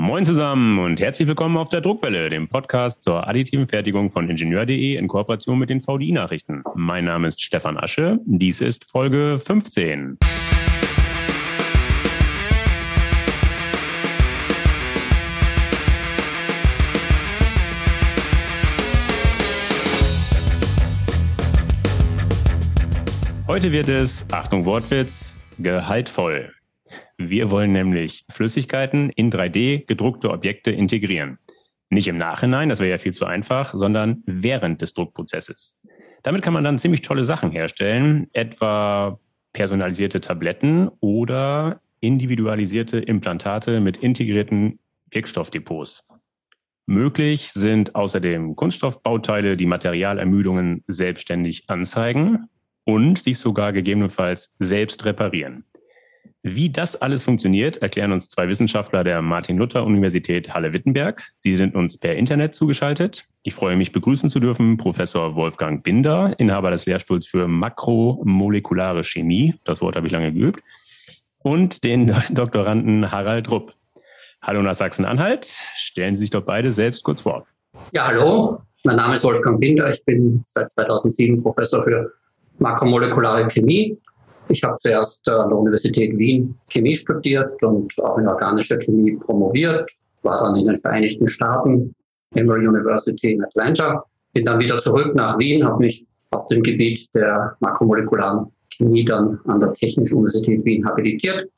Moin zusammen und herzlich willkommen auf der Druckwelle, dem Podcast zur additiven Fertigung von Ingenieur.de in Kooperation mit den VDI-Nachrichten. Mein Name ist Stefan Asche. Dies ist Folge 15. Heute wird es, Achtung Wortwitz, gehaltvoll. Wir wollen nämlich Flüssigkeiten in 3D gedruckte Objekte integrieren. Nicht im Nachhinein, das wäre ja viel zu einfach, sondern während des Druckprozesses. Damit kann man dann ziemlich tolle Sachen herstellen, etwa personalisierte Tabletten oder individualisierte Implantate mit integrierten Wirkstoffdepots. Möglich sind außerdem Kunststoffbauteile, die Materialermüdungen selbstständig anzeigen und sich sogar gegebenenfalls selbst reparieren. Wie das alles funktioniert, erklären uns zwei Wissenschaftler der Martin-Luther-Universität Halle-Wittenberg. Sie sind uns per Internet zugeschaltet. Ich freue mich, begrüßen zu dürfen Professor Wolfgang Binder, Inhaber des Lehrstuhls für makromolekulare Chemie. Das Wort habe ich lange geübt. Und den Doktoranden Harald Rupp. Hallo nach Sachsen-Anhalt. Stellen Sie sich doch beide selbst kurz vor. Ja, hallo. Mein Name ist Wolfgang Binder. Ich bin seit 2007 Professor für makromolekulare Chemie ich habe zuerst an der Universität Wien Chemie studiert und auch in organischer Chemie promoviert, war dann in den Vereinigten Staaten, Emory University in Atlanta, bin dann wieder zurück nach Wien, habe mich auf dem Gebiet der makromolekularen Chemie dann an der Technischen Universität Wien habilitiert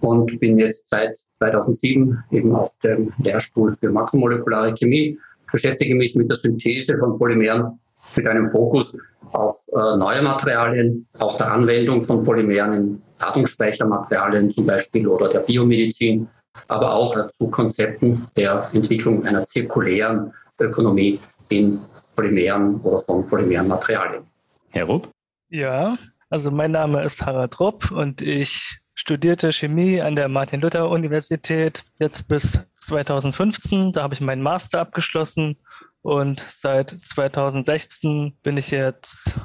und bin jetzt seit 2007 eben auf dem Lehrstuhl für makromolekulare Chemie, beschäftige mich mit der Synthese von Polymeren mit einem Fokus auf äh, neue Materialien, auch der Anwendung von Polymeren in Ladungsspeichermaterialien zum Beispiel oder der Biomedizin, aber auch äh, zu Konzepten der Entwicklung einer zirkulären Ökonomie in Polymeren oder von Polymerenmaterialien. Herr Rupp? Ja, also mein Name ist Harald Rupp und ich studierte Chemie an der Martin-Luther-Universität jetzt bis 2015. Da habe ich meinen Master abgeschlossen und seit 2016 bin ich jetzt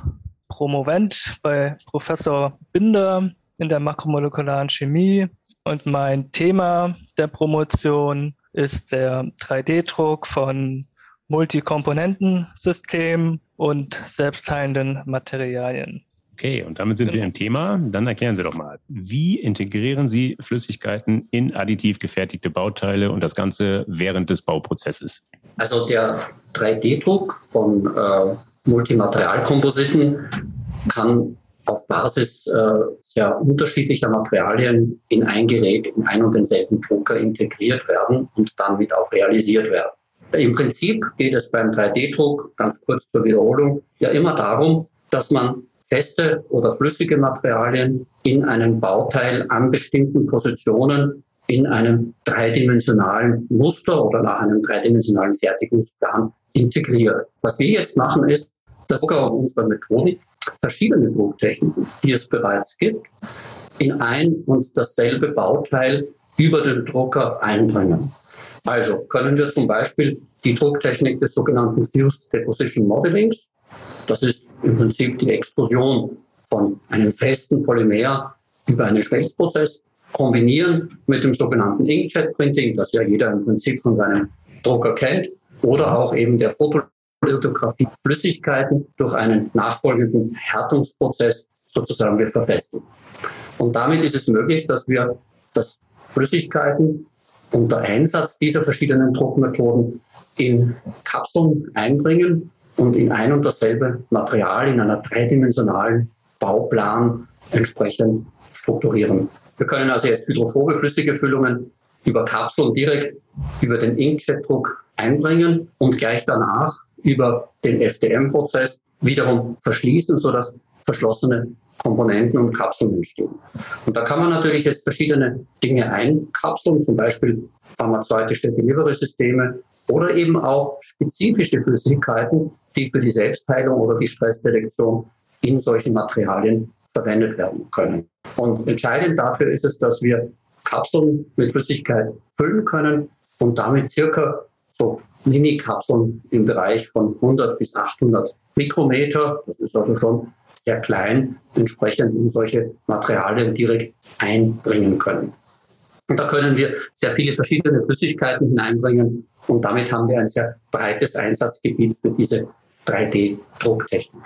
Promovent bei Professor Binder in der makromolekularen Chemie. Und mein Thema der Promotion ist der 3D-Druck von Multikomponentensystemen und selbstheilenden Materialien. Okay, und damit sind genau. wir im Thema. Dann erklären Sie doch mal, wie integrieren Sie Flüssigkeiten in additiv gefertigte Bauteile und das Ganze während des Bauprozesses? Also der 3D-Druck von äh, Multimaterialkompositen kann auf Basis äh, sehr unterschiedlicher Materialien in ein Gerät, in ein und denselben Drucker integriert werden und dann mit auch realisiert werden. Im Prinzip geht es beim 3D-Druck, ganz kurz zur Wiederholung, ja immer darum, dass man feste oder flüssige Materialien in einem Bauteil an bestimmten Positionen in einem dreidimensionalen Muster oder nach einem dreidimensionalen Fertigungsplan integriert. Was wir jetzt machen, ist, dass sogar unserer Methodik verschiedene Drucktechniken, die es bereits gibt, in ein und dasselbe Bauteil über den Drucker einbringen. Also können wir zum Beispiel die Drucktechnik des sogenannten Fused Deposition Modelings, das ist im Prinzip die Explosion von einem festen Polymer über einen Schmelzprozess kombinieren mit dem sogenannten Inkjet Printing, das ja jeder im Prinzip von seinem Drucker kennt, oder auch eben der Fotolithografie Flüssigkeiten durch einen nachfolgenden Härtungsprozess sozusagen wir verfestigen. Und damit ist es möglich, dass wir das Flüssigkeiten unter Einsatz dieser verschiedenen Druckmethoden in Kapseln einbringen und in ein und dasselbe Material in einer dreidimensionalen Bauplan entsprechend strukturieren. Wir können also jetzt hydrophobe flüssige Füllungen über Kapseln direkt über den Inkjet-Druck einbringen und gleich danach über den FDM-Prozess wiederum verschließen, sodass verschlossene Komponenten und Kapseln entstehen. Und da kann man natürlich jetzt verschiedene Dinge einkapseln, zum Beispiel pharmazeutische Delivery-Systeme oder eben auch spezifische Flüssigkeiten, die für die Selbstheilung oder die Stressdetektion in solchen Materialien verwendet werden können. Und entscheidend dafür ist es, dass wir Kapseln mit Flüssigkeit füllen können und damit circa so Mini-Kapseln im Bereich von 100 bis 800 Mikrometer, das ist also schon sehr klein, entsprechend in solche Materialien direkt einbringen können. Und da können wir sehr viele verschiedene Flüssigkeiten hineinbringen und damit haben wir ein sehr breites Einsatzgebiet für diese 3D-Drucktechnik.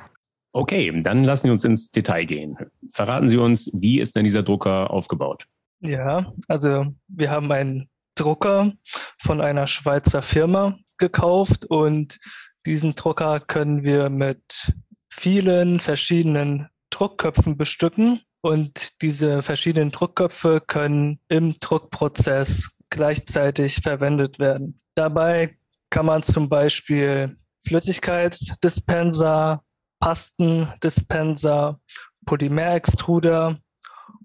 Okay, dann lassen Sie uns ins Detail gehen. Verraten Sie uns, wie ist denn dieser Drucker aufgebaut? Ja, also wir haben einen Drucker von einer Schweizer Firma gekauft und diesen Drucker können wir mit vielen verschiedenen Druckköpfen bestücken und diese verschiedenen Druckköpfe können im Druckprozess gleichzeitig verwendet werden. Dabei kann man zum Beispiel Flüssigkeitsdispenser, Pastendispenser, Polymerextruder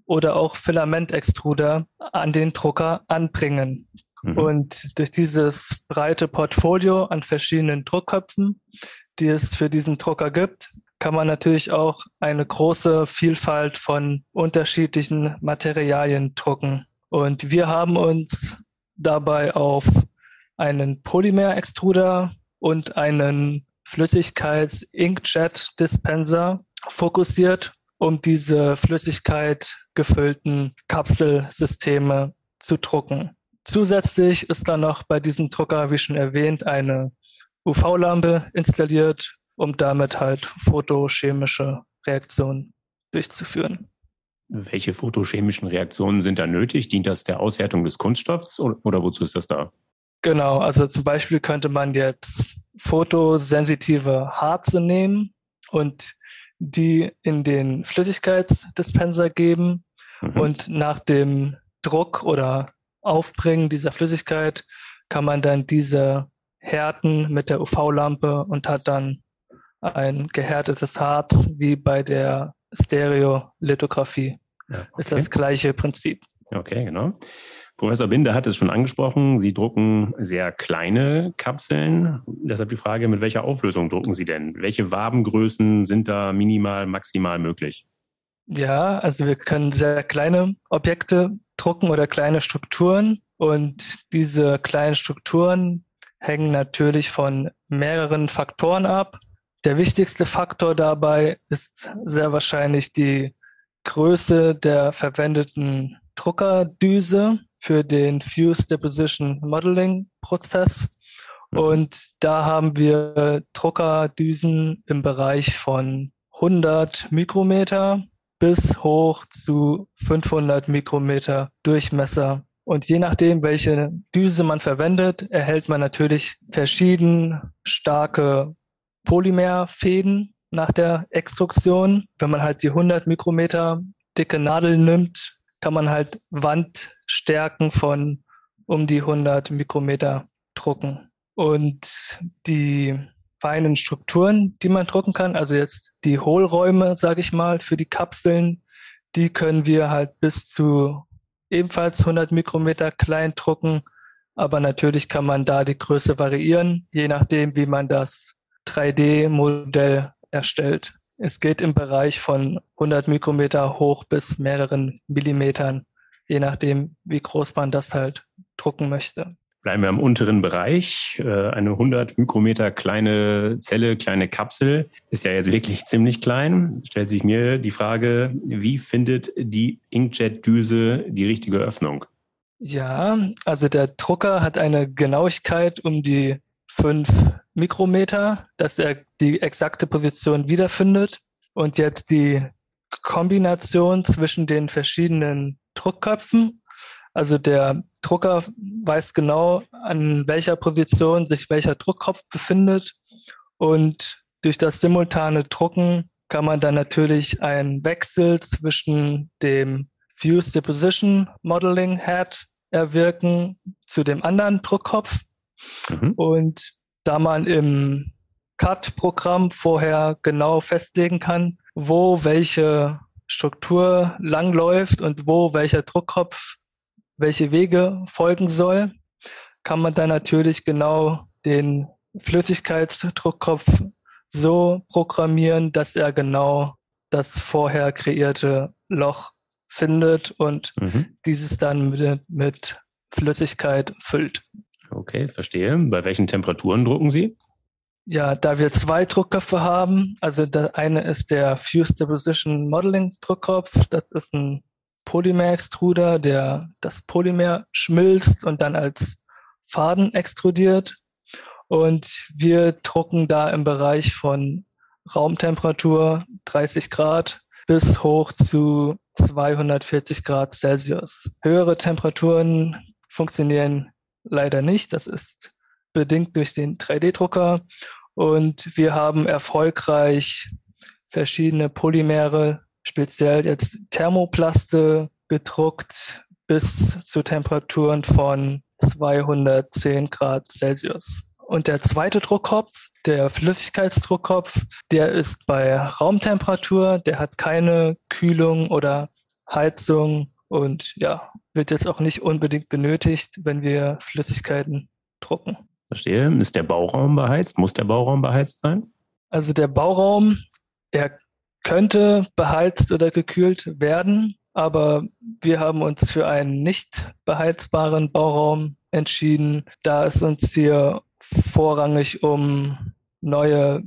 oder auch Filamentextruder an den Drucker anbringen. Mhm. Und durch dieses breite Portfolio an verschiedenen Druckköpfen, die es für diesen Drucker gibt, kann man natürlich auch eine große Vielfalt von unterschiedlichen Materialien drucken. Und wir haben uns dabei auf einen Polymer-Extruder und einen Flüssigkeits-Inkjet-Dispenser fokussiert, um diese Flüssigkeit gefüllten Kapselsysteme zu drucken. Zusätzlich ist dann noch bei diesem Drucker, wie schon erwähnt, eine UV-Lampe installiert, um damit halt photochemische Reaktionen durchzuführen. Welche photochemischen Reaktionen sind da nötig? Dient das der Auswertung des Kunststoffs oder, wozu ist das da? Genau, also zum Beispiel könnte man jetzt fotosensitive Harze nehmen und die in den Flüssigkeitsdispenser geben mhm. und nach dem Druck oder Aufbringen dieser Flüssigkeit kann man dann diese härten mit der UV-Lampe und hat dann ein gehärtetes Harz wie bei der Stereolithografie. Ja, okay. Ist das gleiche Prinzip. Okay, genau. Professor Binder hat es schon angesprochen. Sie drucken sehr kleine Kapseln. Deshalb die Frage, mit welcher Auflösung drucken Sie denn? Welche Wabengrößen sind da minimal, maximal möglich? Ja, also wir können sehr kleine Objekte drucken oder kleine Strukturen. Und diese kleinen Strukturen hängen natürlich von mehreren Faktoren ab. Der wichtigste Faktor dabei ist sehr wahrscheinlich die Größe der verwendeten Druckerdüse für den Fuse Deposition Modeling Prozess. Mhm. Und da haben wir Druckerdüsen im Bereich von 100 Mikrometer bis hoch zu 500 Mikrometer Durchmesser. Und je nachdem, welche Düse man verwendet, erhält man natürlich verschieden starke Polymerfäden nach der Extrusion. Wenn man halt die 100 Mikrometer dicke Nadel nimmt, kann man halt Wandstärken von um die 100 Mikrometer drucken. Und die feinen Strukturen, die man drucken kann, also jetzt die Hohlräume, sage ich mal, für die Kapseln, die können wir halt bis zu ebenfalls 100 Mikrometer klein drucken. Aber natürlich kann man da die Größe variieren, je nachdem, wie man das 3D-Modell erstellt. Es geht im Bereich von 100 Mikrometer hoch bis mehreren Millimetern, je nachdem, wie groß man das halt drucken möchte. Bleiben wir im unteren Bereich. Äh, eine 100 Mikrometer kleine Zelle, kleine Kapsel ist ja jetzt wirklich ziemlich klein. Stellt sich mir die Frage, wie findet die Inkjet-Düse die richtige Öffnung? Ja, also der Drucker hat eine Genauigkeit um die 5 Mikrometer, dass er die exakte Position wiederfindet und jetzt die Kombination zwischen den verschiedenen Druckköpfen. Also der Drucker weiß genau, an welcher Position sich welcher Druckkopf befindet und durch das simultane Drucken kann man dann natürlich einen Wechsel zwischen dem Fuse Deposition Modeling Head erwirken zu dem anderen Druckkopf. Mhm. Und da man im CAD-Programm vorher genau festlegen kann, wo welche Struktur langläuft und wo welcher Druckkopf welche Wege folgen soll, kann man dann natürlich genau den Flüssigkeitsdruckkopf so programmieren, dass er genau das vorher kreierte Loch findet und mhm. dieses dann mit, mit Flüssigkeit füllt. Okay, verstehe. Bei welchen Temperaturen drucken Sie? Ja, da wir zwei Druckköpfe haben, also der eine ist der Fused Deposition Modeling Druckkopf, das ist ein Polymer-Extruder, der das Polymer schmilzt und dann als Faden extrudiert. Und wir drucken da im Bereich von Raumtemperatur 30 Grad bis hoch zu 240 Grad Celsius. Höhere Temperaturen funktionieren leider nicht. Das ist bedingt durch den 3D-Drucker. Und wir haben erfolgreich verschiedene Polymere, speziell jetzt Thermoplaste, gedruckt bis zu Temperaturen von 210 Grad Celsius. Und der zweite Druckkopf, der Flüssigkeitsdruckkopf, der ist bei Raumtemperatur, der hat keine Kühlung oder Heizung und ja, wird jetzt auch nicht unbedingt benötigt, wenn wir Flüssigkeiten drucken. Verstehe. Ist der Bauraum beheizt? Muss der Bauraum beheizt sein? Also der Bauraum, er könnte beheizt oder gekühlt werden, aber wir haben uns für einen nicht beheizbaren Bauraum entschieden, da es uns hier vorrangig um neue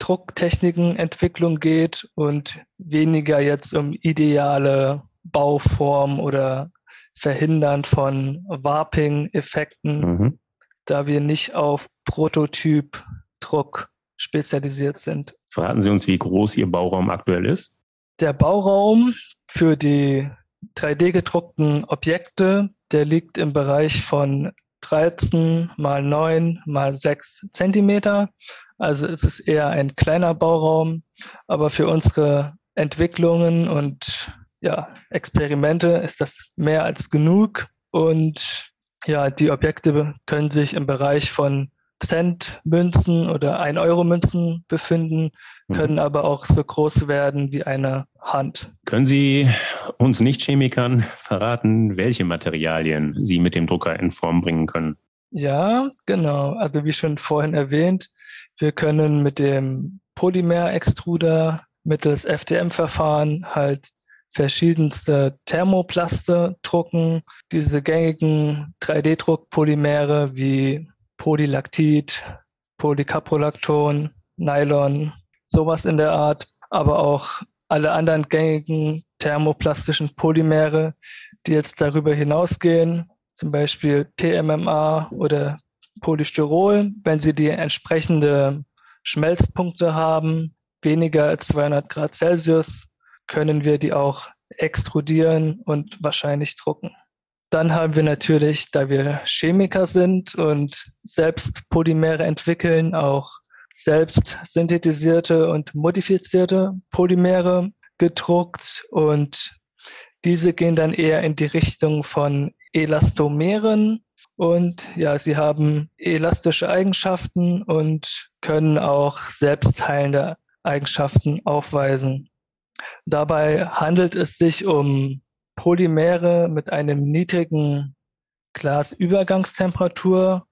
Drucktechniken Entwicklung geht und weniger jetzt um ideale Bauform oder Verhindern von Warping-Effekten, mhm. da wir nicht auf Prototyp-Druck spezialisiert sind. Verraten Sie uns, wie groß Ihr Bauraum aktuell ist? Der Bauraum für die 3D gedruckten Objekte, der liegt im Bereich von 13 mal 9 mal 6 Zentimeter. Also es ist eher ein kleiner Bauraum, aber für unsere Entwicklungen und ja, Experimente ist das mehr als genug. Und ja, die Objekte können sich im Bereich von Cent-Münzen oder 1-Euro-Münzen befinden, mhm. können mhm. aber auch so groß werden wie eine Hand. Können Sie uns Nicht-Chemikern verraten, welche Materialien Sie mit dem Drucker in Form bringen können? Ja, genau. Also wie schon vorhin erwähnt, wir können mit dem Polymer-Extruder mittels FDM-Verfahren halt verschiedenste Thermoplaste drucken, diese gängigen 3D-Druckpolymere wie Polylactit, Polycaprolacton, Nylon, sowas in der Art, aber auch alle anderen gängigen thermoplastischen Polymere, die jetzt darüber hinausgehen, zum Beispiel PMMA oder Polystyrol, wenn sie die entsprechende Schmelzpunkte haben, weniger als 200 Grad Celsius, können wir die auch extrudieren und wahrscheinlich drucken. Dann haben wir natürlich, da wir Chemiker sind und selbst Polymere entwickeln, auch selbst synthetisierte und modifizierte Polymere gedruckt und diese gehen dann eher in die Richtung von Elastomeren und ja, sie haben elastische Eigenschaften und können auch selbstheilende Eigenschaften aufweisen. Dabei handelt es sich um Polymere mit einem niedrigen Glasübergangstemperatur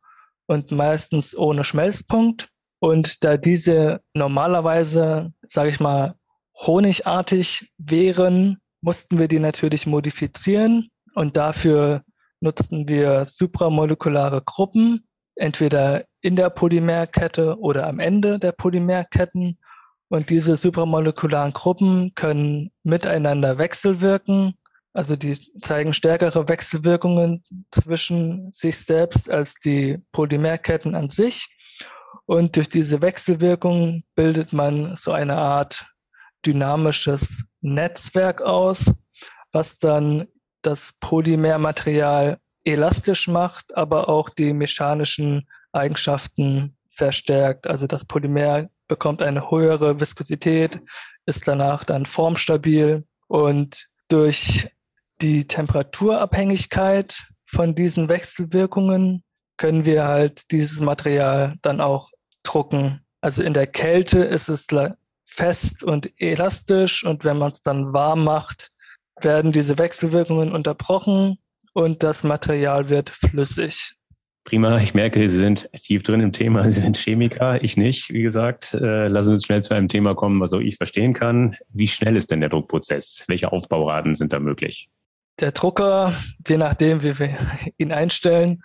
und meistens ohne Schmelzpunkt. Und da diese normalerweise, sage ich mal, honigartig wären, mussten wir die natürlich modifizieren und dafür nutzten wir supramolekulare Gruppen, entweder in der Polymerkette oder am Ende der Polymerketten. Und diese supramolekularen Gruppen können miteinander wechselwirken also die zeigen stärkere Wechselwirkungen zwischen sich selbst als die Polymerketten an sich. Und durch diese Wechselwirkung bildet man so eine Art dynamisches Netzwerk aus, was dann das Polymermaterial elastisch macht, aber auch die mechanischen Eigenschaften verstärkt. Also das Polymer bekommt eine höhere Viskosität, ist danach dann formstabil und durch die Temperaturabhängigkeit von diesen Wechselwirkungen können wir halt dieses Material dann auch drucken. Also in der Kälte ist es fest und elastisch und wenn man es dann warm macht, werden diese Wechselwirkungen unterbrochen und das Material wird flüssig. Prima, ich merke, Sie sind tief drin im Thema. Sie sind Chemiker, ich nicht, wie gesagt. Äh, lassen Sie uns schnell zu einem Thema kommen, was auch ich verstehen kann. Wie schnell ist denn der Druckprozess? Welche Aufbauraten sind da möglich? der Drucker, je nachdem, wie wir ihn einstellen,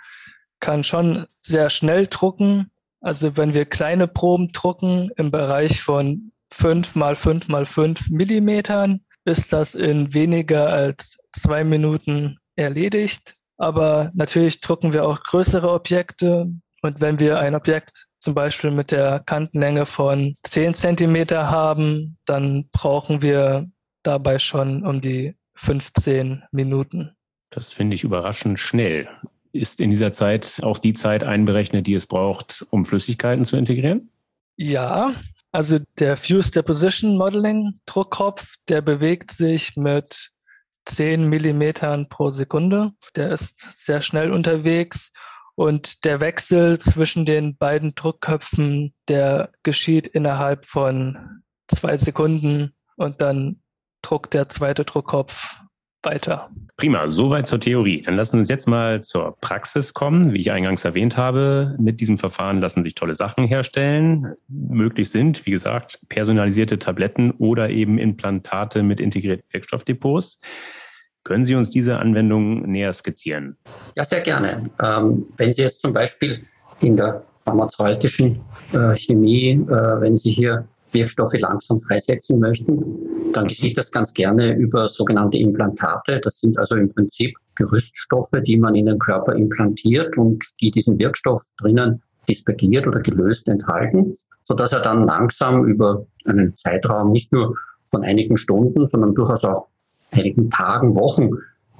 kann schon sehr schnell drucken. Also wenn wir kleine Proben drucken im Bereich von 5 mal 5 mal 5 Millimetern, ist das in weniger als zwei Minuten erledigt. Aber natürlich drucken wir auch größere Objekte. Und wenn wir ein Objekt zum Beispiel mit der Kantenlänge von 10 cm haben, dann brauchen wir dabei schon um die 15 Minuten. Das finde ich überraschend schnell. Ist in dieser Zeit auch die Zeit einberechnet, die es braucht, um Flüssigkeiten zu integrieren? Ja, also der Fuse Deposition Modeling Druckkopf, der bewegt sich mit 10 Millimetern pro Sekunde. Der ist sehr schnell unterwegs und der Wechsel zwischen den beiden Druckköpfen, der geschieht innerhalb von zwei Sekunden und dann druckt der zweite Druckkopf weiter. Prima, soweit zur Theorie. Dann lassen wir uns jetzt mal zur Praxis kommen. Wie ich eingangs erwähnt habe, mit diesem Verfahren lassen sich tolle Sachen herstellen. Möglich sind, wie gesagt, personalisierte Tabletten oder eben Implantate mit integrierten Wirkstoffdepots. Können Sie uns diese Anwendung näher skizzieren? Ja, sehr gerne. Ähm, wenn Sie jetzt zum Beispiel in der pharmazeutischen äh, Chemie, äh, wenn Sie hier Wirkstoffe langsam freisetzen möchten, dann geschieht das ganz gerne über sogenannte Implantate. Das sind also im Prinzip Gerüststoffe, die man in den Körper implantiert und die diesen Wirkstoff drinnen dispergiert oder gelöst enthalten, sodass er dann langsam über einen Zeitraum nicht nur von einigen Stunden, sondern durchaus auch einigen Tagen, Wochen,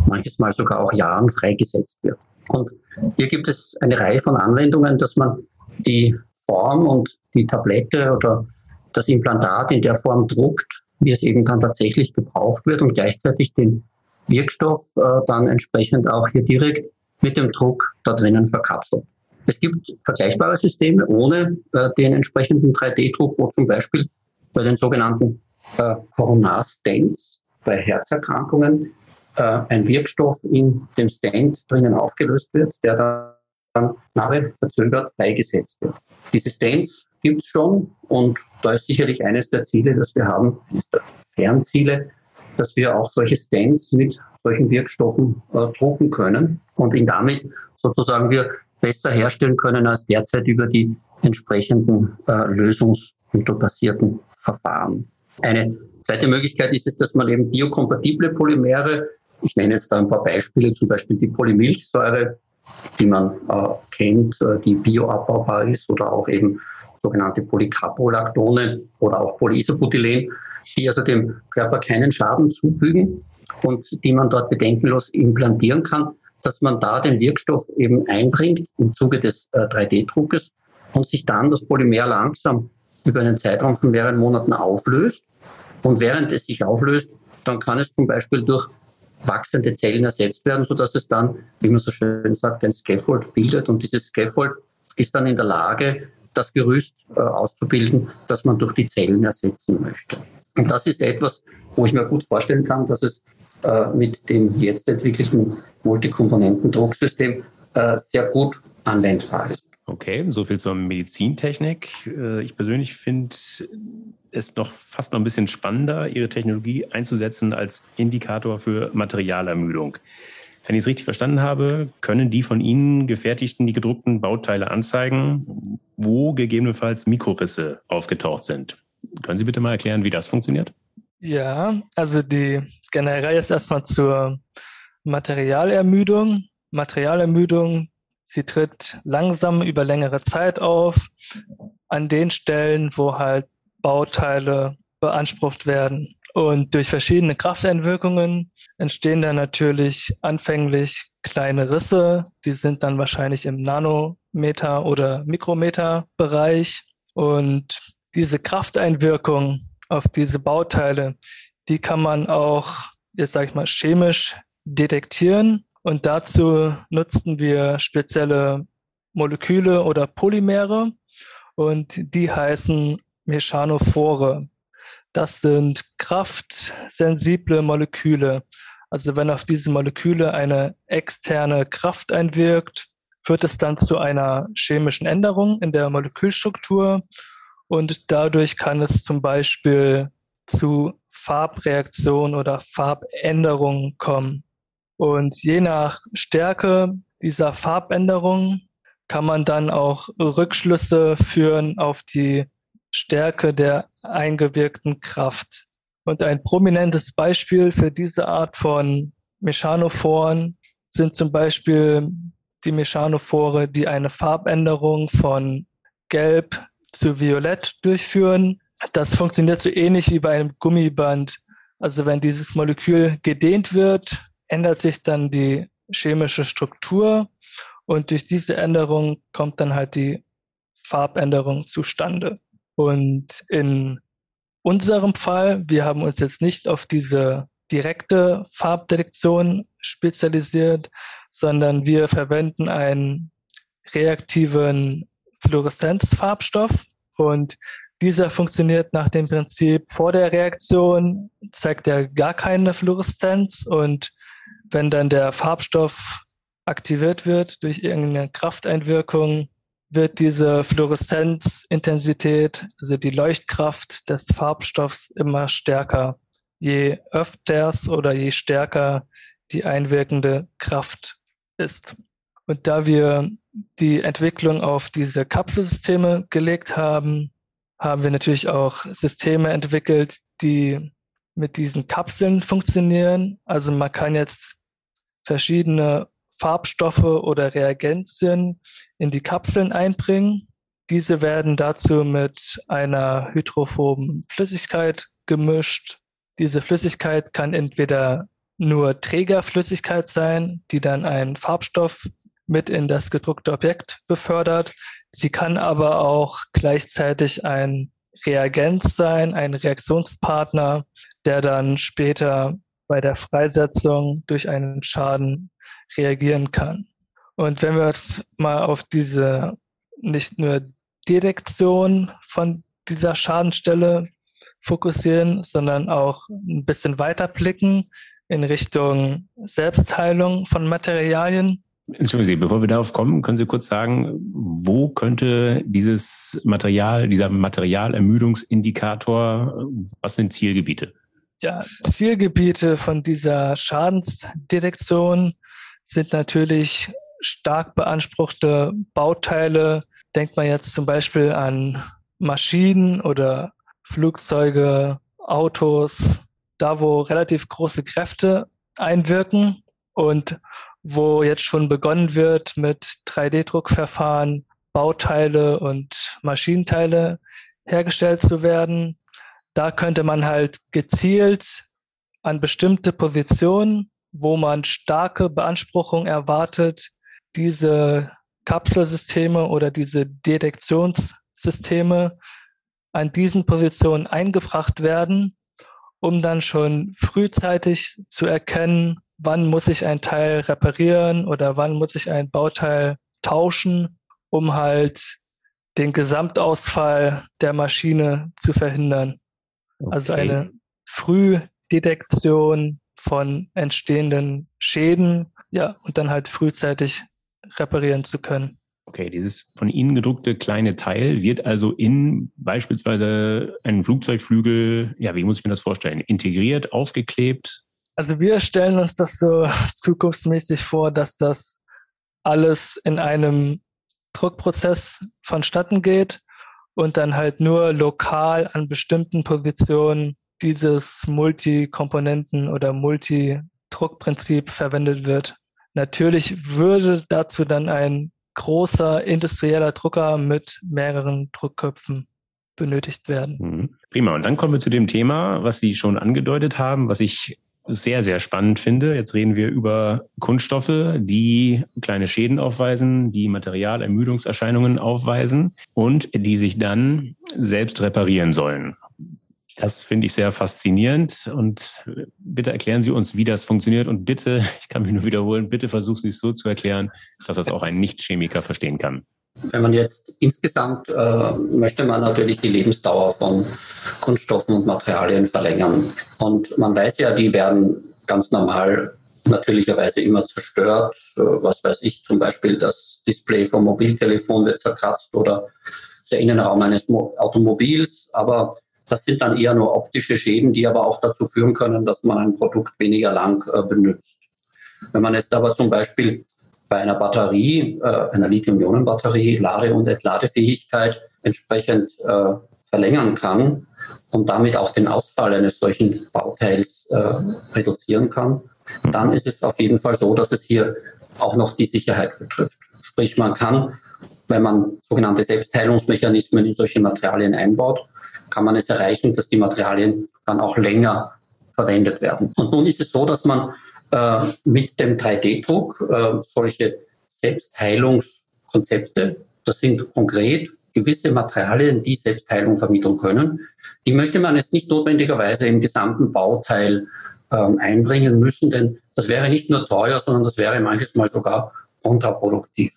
manches Mal sogar auch Jahren freigesetzt wird. Und hier gibt es eine Reihe von Anwendungen, dass man die Form und die Tablette oder das Implantat in der Form druckt, wie es eben dann tatsächlich gebraucht wird und gleichzeitig den Wirkstoff äh, dann entsprechend auch hier direkt mit dem Druck da drinnen verkapselt. Es gibt vergleichbare Systeme ohne äh, den entsprechenden 3D-Druck, wo zum Beispiel bei den sogenannten äh, Coronarstents, bei Herzerkrankungen, äh, ein Wirkstoff in dem Stent drinnen aufgelöst wird, der dann nahe verzögert freigesetzt wird. Diese Stents gibt es schon. Und da ist sicherlich eines der Ziele, das wir haben, eines der Fernziele, dass wir auch solche Stands mit solchen Wirkstoffen äh, drucken können und ihn damit sozusagen wir besser herstellen können als derzeit über die entsprechenden äh, lösungsmittelbasierten Verfahren. Eine zweite Möglichkeit ist es, dass man eben biokompatible Polymere, ich nenne jetzt da ein paar Beispiele, zum Beispiel die Polymilchsäure, die man äh, kennt, äh, die bioabbaubar ist oder auch eben sogenannte Polycaprolactone oder auch Polyisobutylen, die also dem Körper keinen Schaden zufügen und die man dort bedenkenlos implantieren kann, dass man da den Wirkstoff eben einbringt im Zuge des äh, 3D-Druckes und sich dann das Polymer langsam über einen Zeitraum von mehreren Monaten auflöst. Und während es sich auflöst, dann kann es zum Beispiel durch wachsende Zellen ersetzt werden, sodass es dann, wie man so schön sagt, ein Scaffold bildet. Und dieses Scaffold ist dann in der Lage, das Gerüst äh, auszubilden, das man durch die Zellen ersetzen möchte. Und das ist etwas, wo ich mir gut vorstellen kann, dass es äh, mit dem jetzt entwickelten Multikomponenten-Drucksystem äh, sehr gut anwendbar ist. Okay, soviel zur Medizintechnik. Ich persönlich finde es noch fast noch ein bisschen spannender, Ihre Technologie einzusetzen als Indikator für Materialermüdung. Wenn ich es richtig verstanden habe, können die von Ihnen gefertigten, die gedruckten Bauteile anzeigen, wo gegebenenfalls Mikrorisse aufgetaucht sind. Können Sie bitte mal erklären, wie das funktioniert? Ja, also die generell ist erstmal zur Materialermüdung. Materialermüdung, sie tritt langsam über längere Zeit auf, an den Stellen, wo halt Bauteile beansprucht werden. Und durch verschiedene Krafteinwirkungen entstehen dann natürlich anfänglich kleine Risse. Die sind dann wahrscheinlich im Nanometer- oder Mikrometer-Bereich. Und diese Krafteinwirkung auf diese Bauteile, die kann man auch, jetzt sage ich mal, chemisch detektieren. Und dazu nutzten wir spezielle Moleküle oder Polymere. Und die heißen Mechanophore. Das sind kraftsensible Moleküle. Also wenn auf diese Moleküle eine externe Kraft einwirkt, führt es dann zu einer chemischen Änderung in der Molekülstruktur und dadurch kann es zum Beispiel zu Farbreaktionen oder Farbänderungen kommen. Und je nach Stärke dieser Farbänderung kann man dann auch Rückschlüsse führen auf die Stärke der eingewirkten Kraft. Und ein prominentes Beispiel für diese Art von Mechanophoren sind zum Beispiel die Mechanophore, die eine Farbänderung von Gelb zu Violett durchführen. Das funktioniert so ähnlich wie bei einem Gummiband. Also wenn dieses Molekül gedehnt wird, ändert sich dann die chemische Struktur und durch diese Änderung kommt dann halt die Farbänderung zustande. Und in unserem Fall, wir haben uns jetzt nicht auf diese direkte Farbdetektion spezialisiert, sondern wir verwenden einen reaktiven Fluoreszenzfarbstoff. Und dieser funktioniert nach dem Prinzip, vor der Reaktion zeigt er gar keine Fluoreszenz. Und wenn dann der Farbstoff aktiviert wird durch irgendeine Krafteinwirkung, wird diese Fluoreszenzintensität, also die Leuchtkraft des Farbstoffs immer stärker, je öfters oder je stärker die einwirkende Kraft ist. Und da wir die Entwicklung auf diese Kapselsysteme gelegt haben, haben wir natürlich auch Systeme entwickelt, die mit diesen Kapseln funktionieren. Also man kann jetzt verschiedene Farbstoffe oder Reagenzien in die Kapseln einbringen. Diese werden dazu mit einer hydrophoben Flüssigkeit gemischt. Diese Flüssigkeit kann entweder nur Trägerflüssigkeit sein, die dann einen Farbstoff mit in das gedruckte Objekt befördert. Sie kann aber auch gleichzeitig ein Reagenz sein, ein Reaktionspartner, der dann später bei der Freisetzung durch einen Schaden reagieren kann. Und wenn wir jetzt mal auf diese nicht nur Detektion von dieser Schadenstelle fokussieren, sondern auch ein bisschen weiter blicken in Richtung Selbstheilung von Materialien. Entschuldigen Sie, bevor wir darauf kommen, können Sie kurz sagen, wo könnte dieses Material, dieser Materialermüdungsindikator, was sind Zielgebiete? Ja, Zielgebiete von dieser Schadensdetektion sind natürlich stark beanspruchte Bauteile. Denkt man jetzt zum Beispiel an Maschinen oder Flugzeuge, Autos, da wo relativ große Kräfte einwirken und wo jetzt schon begonnen wird mit 3D-Druckverfahren, Bauteile und Maschinenteile hergestellt zu werden. Da könnte man halt gezielt an bestimmte Positionen wo man starke Beanspruchung erwartet, diese Kapselsysteme oder diese Detektionssysteme an diesen Positionen eingebracht werden, um dann schon frühzeitig zu erkennen, wann muss ich ein Teil reparieren oder wann muss ich ein Bauteil tauschen, um halt den Gesamtausfall der Maschine zu verhindern. Also okay. Also eine Frühdetektion von entstehenden Schäden, ja, und dann halt frühzeitig reparieren zu können. Okay, dieses von Ihnen gedruckte kleine Teil wird also in beispielsweise einen Flugzeugflügel, ja, wie muss ich mir das vorstellen, integriert, aufgeklebt? Also wir stellen uns das so zukunftsmäßig vor, dass das alles in einem Druckprozess vonstatten geht und dann halt nur lokal an bestimmten Positionen dieses Multikomponenten- oder Multidruckprinzip verwendet wird. Natürlich würde dazu dann ein großer industrieller Drucker mit mehreren Druckköpfen benötigt werden. Mhm. Prima. Und dann kommen wir zu dem Thema, was Sie schon angedeutet haben, was ich sehr, sehr spannend finde. Jetzt reden wir über Kunststoffe, die kleine Schäden aufweisen, die Materialermüdungserscheinungen aufweisen und die sich dann selbst reparieren sollen. Das finde ich sehr faszinierend und bitte erklären Sie uns, wie das funktioniert und bitte, ich kann mich nur wiederholen, bitte versuchen Sie es so zu erklären, dass das auch ein Nicht-Chemiker verstehen kann. Wenn man jetzt insgesamt äh, möchte man natürlich die Lebensdauer von Kunststoffen und Materialien verlängern. Und man weiß ja, die werden ganz normal natürlicherweise immer zerstört. Äh, was weiß ich, zum Beispiel das Display vom Mobiltelefon wird zerkratzt oder der Innenraum eines Automobils. Aber das sind dann eher nur optische Schäden, die aber auch dazu führen können, dass man ein Produkt weniger lang äh, benutzt. Wenn man jetzt aber zum Beispiel bei einer Batterie, äh, einer Lithium-Ionen-Batterie, Lade- und Entladefähigkeit entsprechend äh, verlängern kann und damit auch den Ausfall eines solchen Bauteils äh, reduzieren kann, dann ist es auf jeden Fall so, dass es hier auch noch die Sicherheit betrifft. Sprich, man kann, wenn man sogenannte Selbstheilungsmechanismen in solche Materialien einbaut, kann man es erreichen, dass die Materialien dann auch länger verwendet werden. Und nun ist es so, dass man äh, mit dem 3D-Druck äh, solche Selbstheilungskonzepte, das sind konkret gewisse Materialien, die Selbstheilung vermitteln können, die möchte man jetzt nicht notwendigerweise im gesamten Bauteil ähm, einbringen müssen, denn das wäre nicht nur teuer, sondern das wäre manches Mal sogar kontraproduktiv.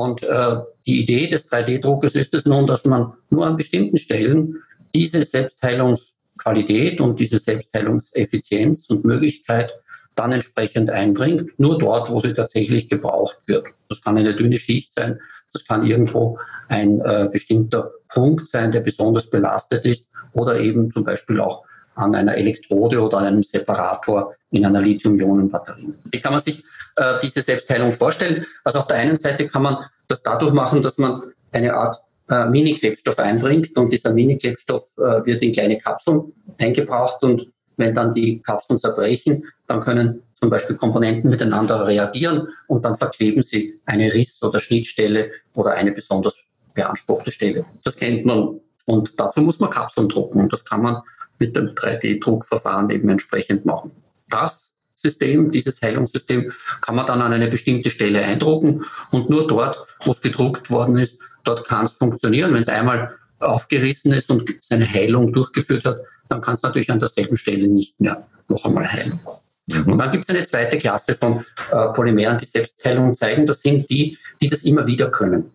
Und äh, die Idee des 3D-Druckes ist es nun, dass man nur an bestimmten Stellen diese Selbstheilungsqualität und diese Selbstheilungseffizienz und Möglichkeit dann entsprechend einbringt, nur dort, wo sie tatsächlich gebraucht wird. Das kann eine dünne Schicht sein, das kann irgendwo ein äh, bestimmter Punkt sein, der besonders belastet ist oder eben zum Beispiel auch an einer Elektrode oder an einem Separator in einer Lithium-Ionen-Batterie. Wie kann man sich äh, diese Selbstheilung vorstellen? Also auf der einen Seite kann man das dadurch machen, dass man eine Art äh, Mini-Klebstoff einbringt und dieser Mini-Klebstoff äh, wird in kleine Kapseln eingebracht und wenn dann die Kapseln zerbrechen, dann können zum Beispiel Komponenten miteinander reagieren und dann verkleben sie eine Riss- oder Schnittstelle oder eine besonders beanspruchte Stelle. Das kennt man und dazu muss man Kapseln drucken und das kann man mit dem 3D-Druckverfahren eben entsprechend machen. Das System, dieses Heilungssystem, kann man dann an eine bestimmte Stelle eindrucken und nur dort, wo es gedruckt worden ist, dort kann es funktionieren. Wenn es einmal aufgerissen ist und seine Heilung durchgeführt hat, dann kann es natürlich an derselben Stelle nicht mehr noch einmal heilen. Mhm. Und dann gibt es eine zweite Klasse von äh, Polymeren, die Selbstheilung zeigen. Das sind die, die das immer wieder können.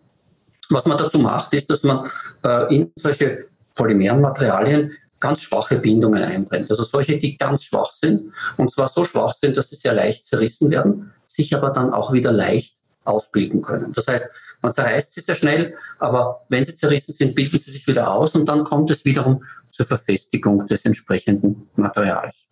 Was man dazu macht, ist, dass man äh, in solche polymeren Materialien ganz schwache Bindungen einbrennt. Also solche, die ganz schwach sind und zwar so schwach sind, dass sie sehr leicht zerrissen werden, sich aber dann auch wieder leicht ausbilden können. Das heißt, man zerreißt sie sehr schnell, aber wenn sie zerrissen sind, bilden sie sich wieder aus und dann kommt es wiederum zur Verfestigung des entsprechenden Materials.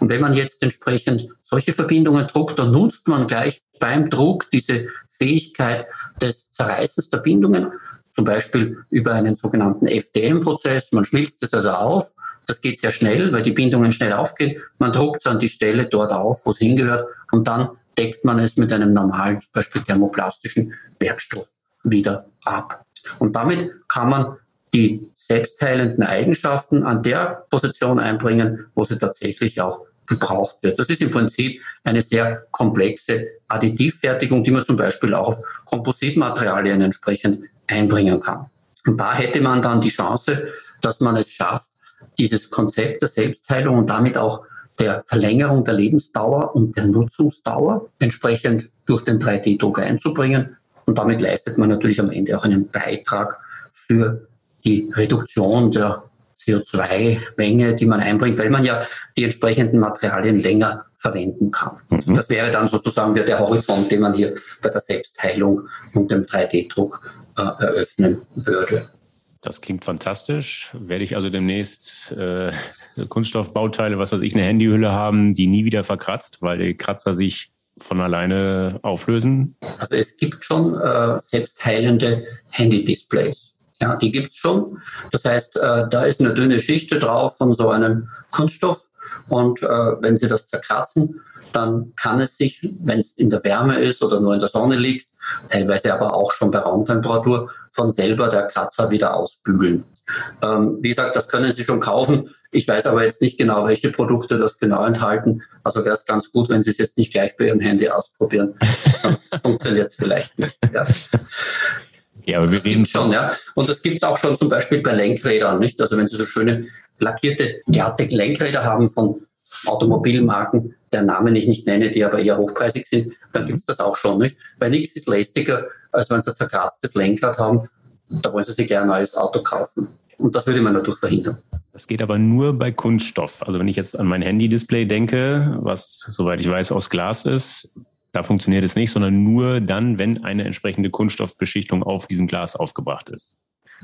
Und wenn man jetzt entsprechend solche Verbindungen druckt, dann nutzt man gleich beim Druck diese Fähigkeit des Zerreißens der Bindungen zum Beispiel über einen sogenannten FDM-Prozess. Man schmilzt es also auf. Das geht sehr schnell, weil die Bindungen schnell aufgehen. Man druckt es an die Stelle dort auf, wo es hingehört und dann deckt man es mit einem normalen, zum Beispiel thermoplastischen Werkstoff wieder ab. Und damit kann man die selbstheilenden Eigenschaften an der Position einbringen, wo sie tatsächlich auch gebraucht wird. Das ist im Prinzip eine sehr komplexe Additivfertigung, die man zum Beispiel auch auf Kompositmaterialien entsprechend einbringen kann. Und da hätte man dann die Chance, dass man es schafft, dieses Konzept der Selbstheilung und damit auch der Verlängerung der Lebensdauer und der Nutzungsdauer entsprechend durch den 3D-Druck einzubringen. Und damit leistet man natürlich am Ende auch einen Beitrag für die Reduktion der CO2-Menge, die man einbringt, weil man ja die entsprechenden Materialien länger verwenden kann. Mhm. Das wäre dann sozusagen der Horizont, den man hier bei der Selbstheilung und dem 3D-Druck äh, eröffnen würde. Das klingt fantastisch. Werde ich also demnächst äh, Kunststoffbauteile, was weiß ich, eine Handyhülle haben, die nie wieder verkratzt, weil die Kratzer sich von alleine auflösen? Also es gibt schon äh, selbstheilende Handy-Displays. Ja, die gibt's schon. Das heißt, äh, da ist eine dünne Schicht drauf von so einem Kunststoff. Und äh, wenn Sie das zerkratzen, dann kann es sich, wenn es in der Wärme ist oder nur in der Sonne liegt, teilweise aber auch schon bei Raumtemperatur, von selber der Kratzer wieder ausbügeln. Ähm, wie gesagt, das können Sie schon kaufen. Ich weiß aber jetzt nicht genau, welche Produkte das genau enthalten. Also wäre es ganz gut, wenn Sie es jetzt nicht gleich bei Ihrem Handy ausprobieren. Sonst funktioniert es vielleicht nicht. Ja. Ja, aber wir reden schon, ja. Und das gibt es auch schon zum Beispiel bei Lenkrädern, nicht? Also wenn Sie so schöne lackierte, glatte Lenkräder haben von Automobilmarken, der Namen ich nicht nenne, die aber eher hochpreisig sind, dann gibt es das auch schon, nicht? Weil nichts ist lästiger, als wenn Sie ein zerkratztes Lenkrad haben, da wollen Sie sich gerne ein neues Auto kaufen. Und das würde man dadurch verhindern. Das geht aber nur bei Kunststoff. Also wenn ich jetzt an mein Handy-Display denke, was, soweit ich weiß, aus Glas ist, da funktioniert es nicht, sondern nur dann, wenn eine entsprechende Kunststoffbeschichtung auf diesem Glas aufgebracht ist.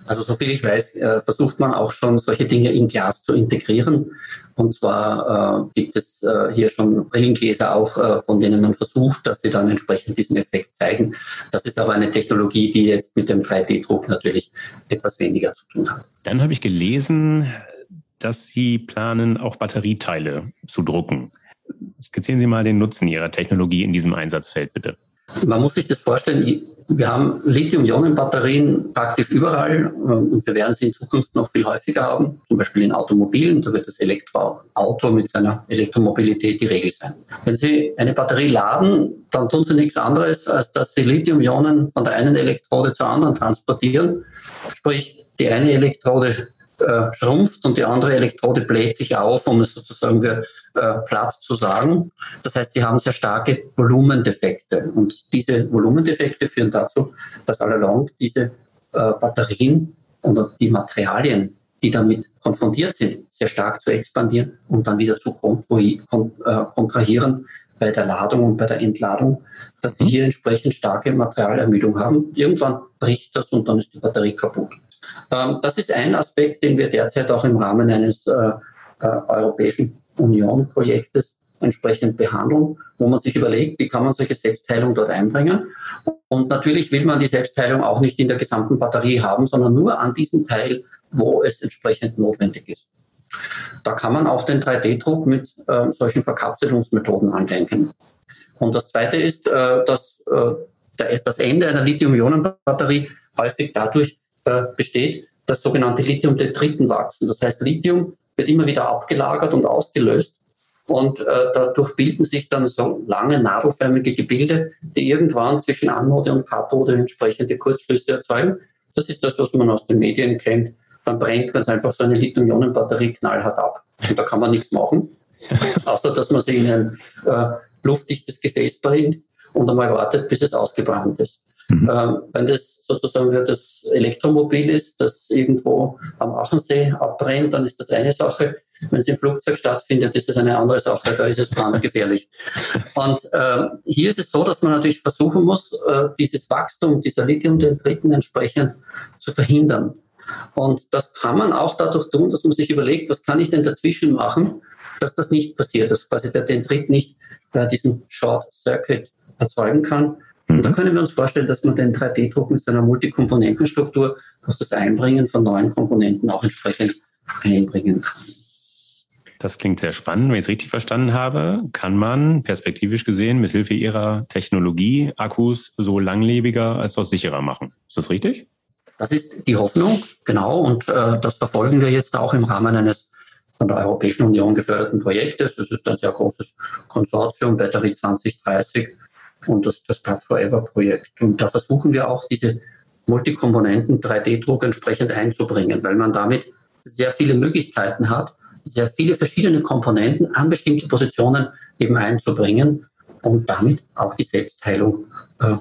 Also soviel ich weiß, äh, versucht man auch schon solche Dinge in Glas zu integrieren. Und zwar äh, gibt es äh, hier schon Brillengläser auch, äh, von denen man versucht, dass sie dann entsprechend diesen Effekt zeigen. Das ist aber eine Technologie, die jetzt mit dem 3D-Druck natürlich etwas weniger zu tun hat. Dann habe ich gelesen, dass Sie planen, auch Batterieteile zu drucken. Skizzieren Sie mal den Nutzen Ihrer Technologie in diesem Einsatzfeld, bitte. Man muss sich das vorstellen, wir haben Lithium-Ionen-Batterien praktisch überall äh, und wir werden sie in Zukunft noch viel häufiger haben, zum Beispiel in Automobilen. Da wird das Elektroauto mit seiner Elektromobilität die Regel sein. Wenn Sie eine Batterie laden, dann tun Sie nichts anderes, als dass Sie Lithium-Ionen von der einen Elektrode zur anderen transportieren. Sprich, die eine Elektrode äh, schrumpft und die andere Elektrode bläht sich auf, um es sozusagen für äh, Platz zu sagen. Das heißt, sie haben sehr starke Volumendefekte und diese Volumendefekte führen dazu, dass all along diese äh, Batterien oder die Materialien, die damit konfrontiert sind, sehr stark zu expandieren und dann wieder zu äh, kontrahieren bei der Ladung und bei der Entladung, dass sie hier entsprechend starke Materialermüdung haben. Irgendwann bricht das und dann ist die Batterie kaputt. Ähm, das ist ein Aspekt, den wir derzeit auch im Rahmen eines äh, äh, Europäischen Union-Projektes entsprechend behandeln, wo man sich überlegt, wie kann man solche Selbstheilung dort einbringen. Und natürlich will man die Selbstheilung auch nicht in der gesamten Batterie haben, sondern nur an diesem Teil, wo es entsprechend notwendig ist. Da kann man auch den 3D-Druck mit äh, solchen Verkapselungsmethoden andenken. Und das Zweite ist, äh, dass äh, das Ende einer Lithium-Ionen-Batterie häufig dadurch äh, besteht, dass sogenannte Lithiumdetriten wachsen. Das heißt, Lithium wird immer wieder abgelagert und ausgelöst. Und äh, dadurch bilden sich dann so lange nadelförmige Gebilde, die irgendwann zwischen Anode und Kathode entsprechende Kurzschlüsse erzeugen. Das ist das, was man aus den Medien kennt. Dann brennt ganz einfach so eine Lithium-Ionen-Batterie knallhart ab. Und da kann man nichts machen, außer dass man sie in ein äh, luftdichtes Gefäß bringt und einmal wartet, bis es ausgebrannt ist. Mhm. Äh, wenn das sozusagen wird das Elektromobil ist, das irgendwo am Achensee abbrennt, dann ist das eine Sache. Wenn es im Flugzeug stattfindet, ist das eine andere Sache, da ist es brandgefährlich. Und äh, hier ist es so, dass man natürlich versuchen muss, äh, dieses Wachstum dieser Lithium-Dendriten entsprechend zu verhindern. Und das kann man auch dadurch tun, dass man sich überlegt, was kann ich denn dazwischen machen, dass das nicht passiert, dass quasi der Dendrit nicht äh, diesen Short Circuit erzeugen kann, und da mhm. können wir uns vorstellen, dass man den 3D-Druck mit seiner Multikomponentenstruktur durch das Einbringen von neuen Komponenten auch entsprechend einbringen kann. Das klingt sehr spannend. Wenn ich es richtig verstanden habe, kann man perspektivisch gesehen mit Hilfe Ihrer Technologie Akkus so langlebiger als auch sicherer machen. Ist das richtig? Das ist die Hoffnung, genau. Und äh, das verfolgen wir jetzt auch im Rahmen eines von der Europäischen Union geförderten Projektes. Das ist ein sehr großes Konsortium, Battery 2030, und das, das Part Forever Projekt. Und da versuchen wir auch diese Multikomponenten 3D-Druck entsprechend einzubringen, weil man damit sehr viele Möglichkeiten hat, sehr viele verschiedene Komponenten an bestimmte Positionen eben einzubringen und damit auch die Selbstheilung äh,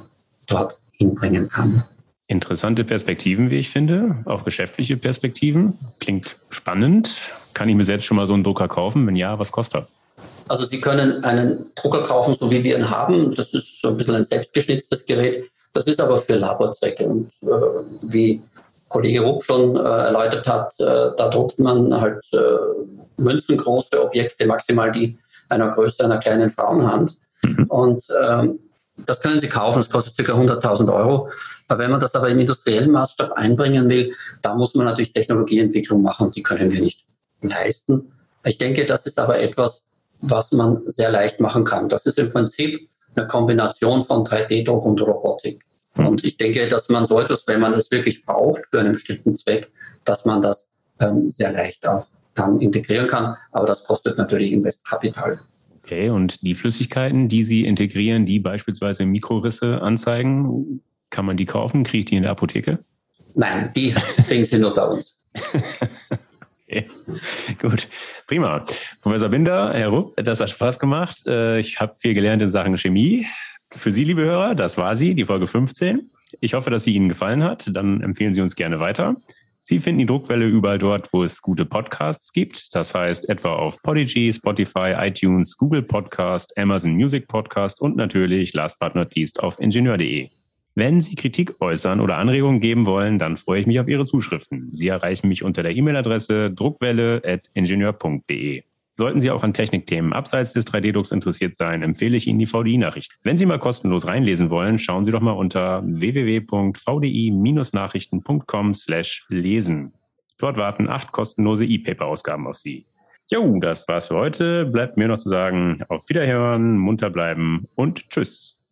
dort hinbringen kann. Interessante Perspektiven, wie ich finde, auch geschäftliche Perspektiven. Klingt spannend. Kann ich mir selbst schon mal so einen Drucker kaufen? Wenn ja, was kostet er? Also Sie können einen Drucker kaufen, so wie wir ihn haben. Das ist so ein bisschen ein selbstgeschnitztes Gerät. Das ist aber für Laborzwecke. Und äh, wie Kollege Rupp schon äh, erläutert hat, äh, da druckt man halt äh, münzengroße Objekte, maximal die einer Größe einer kleinen Frauenhand. Mhm. Und ähm, das können Sie kaufen, das kostet ca. 100.000 Euro. Aber wenn man das aber im industriellen Maßstab einbringen will, da muss man natürlich Technologieentwicklung machen und die können wir nicht leisten. Ich denke, das ist aber etwas, was man sehr leicht machen kann. Das ist im Prinzip eine Kombination von 3D-Druck und Robotik. Hm. Und ich denke, dass man so etwas, wenn man es wirklich braucht für einen bestimmten Zweck, dass man das ähm, sehr leicht auch dann integrieren kann. Aber das kostet natürlich Investkapital. Okay, und die Flüssigkeiten, die Sie integrieren, die beispielsweise Mikrorisse anzeigen, kann man die kaufen? Kriege ich die in der Apotheke? Nein, die kriegen Sie nur bei uns. Okay. Gut, prima. Professor Binder, Herr Rupp, das hat Spaß gemacht. Äh, ich habe viel gelernt in Sachen Chemie. Für Sie, liebe Hörer, das war sie, die Folge 15. Ich hoffe, dass sie Ihnen gefallen hat. Dann empfehlen Sie uns gerne weiter. Sie finden die Druckwelle überall dort, wo es gute Podcasts gibt. Das heißt etwa auf Podigy, Spotify, iTunes, Google Podcast, Amazon Music Podcast und natürlich, last but not least, auf ingenieur.de. Wenn Sie Kritik äußern oder Anregungen geben wollen, dann freue ich mich auf Ihre Zuschriften. Sie erreichen mich unter der E-Mail-Adresse druckwelle.ingenieur.de. Sollten Sie auch an Technikthemen abseits des 3D-Drucks interessiert sein, empfehle ich Ihnen die VDI-Nachricht. Wenn Sie mal kostenlos reinlesen wollen, schauen Sie doch mal unter www.vdi-nachrichten.com slash lesen. Dort warten acht kostenlose E-Paper-Ausgaben auf Sie. Jo, das war's für heute. Bleibt mir noch zu sagen, auf Wiederhören, munter bleiben und tschüss.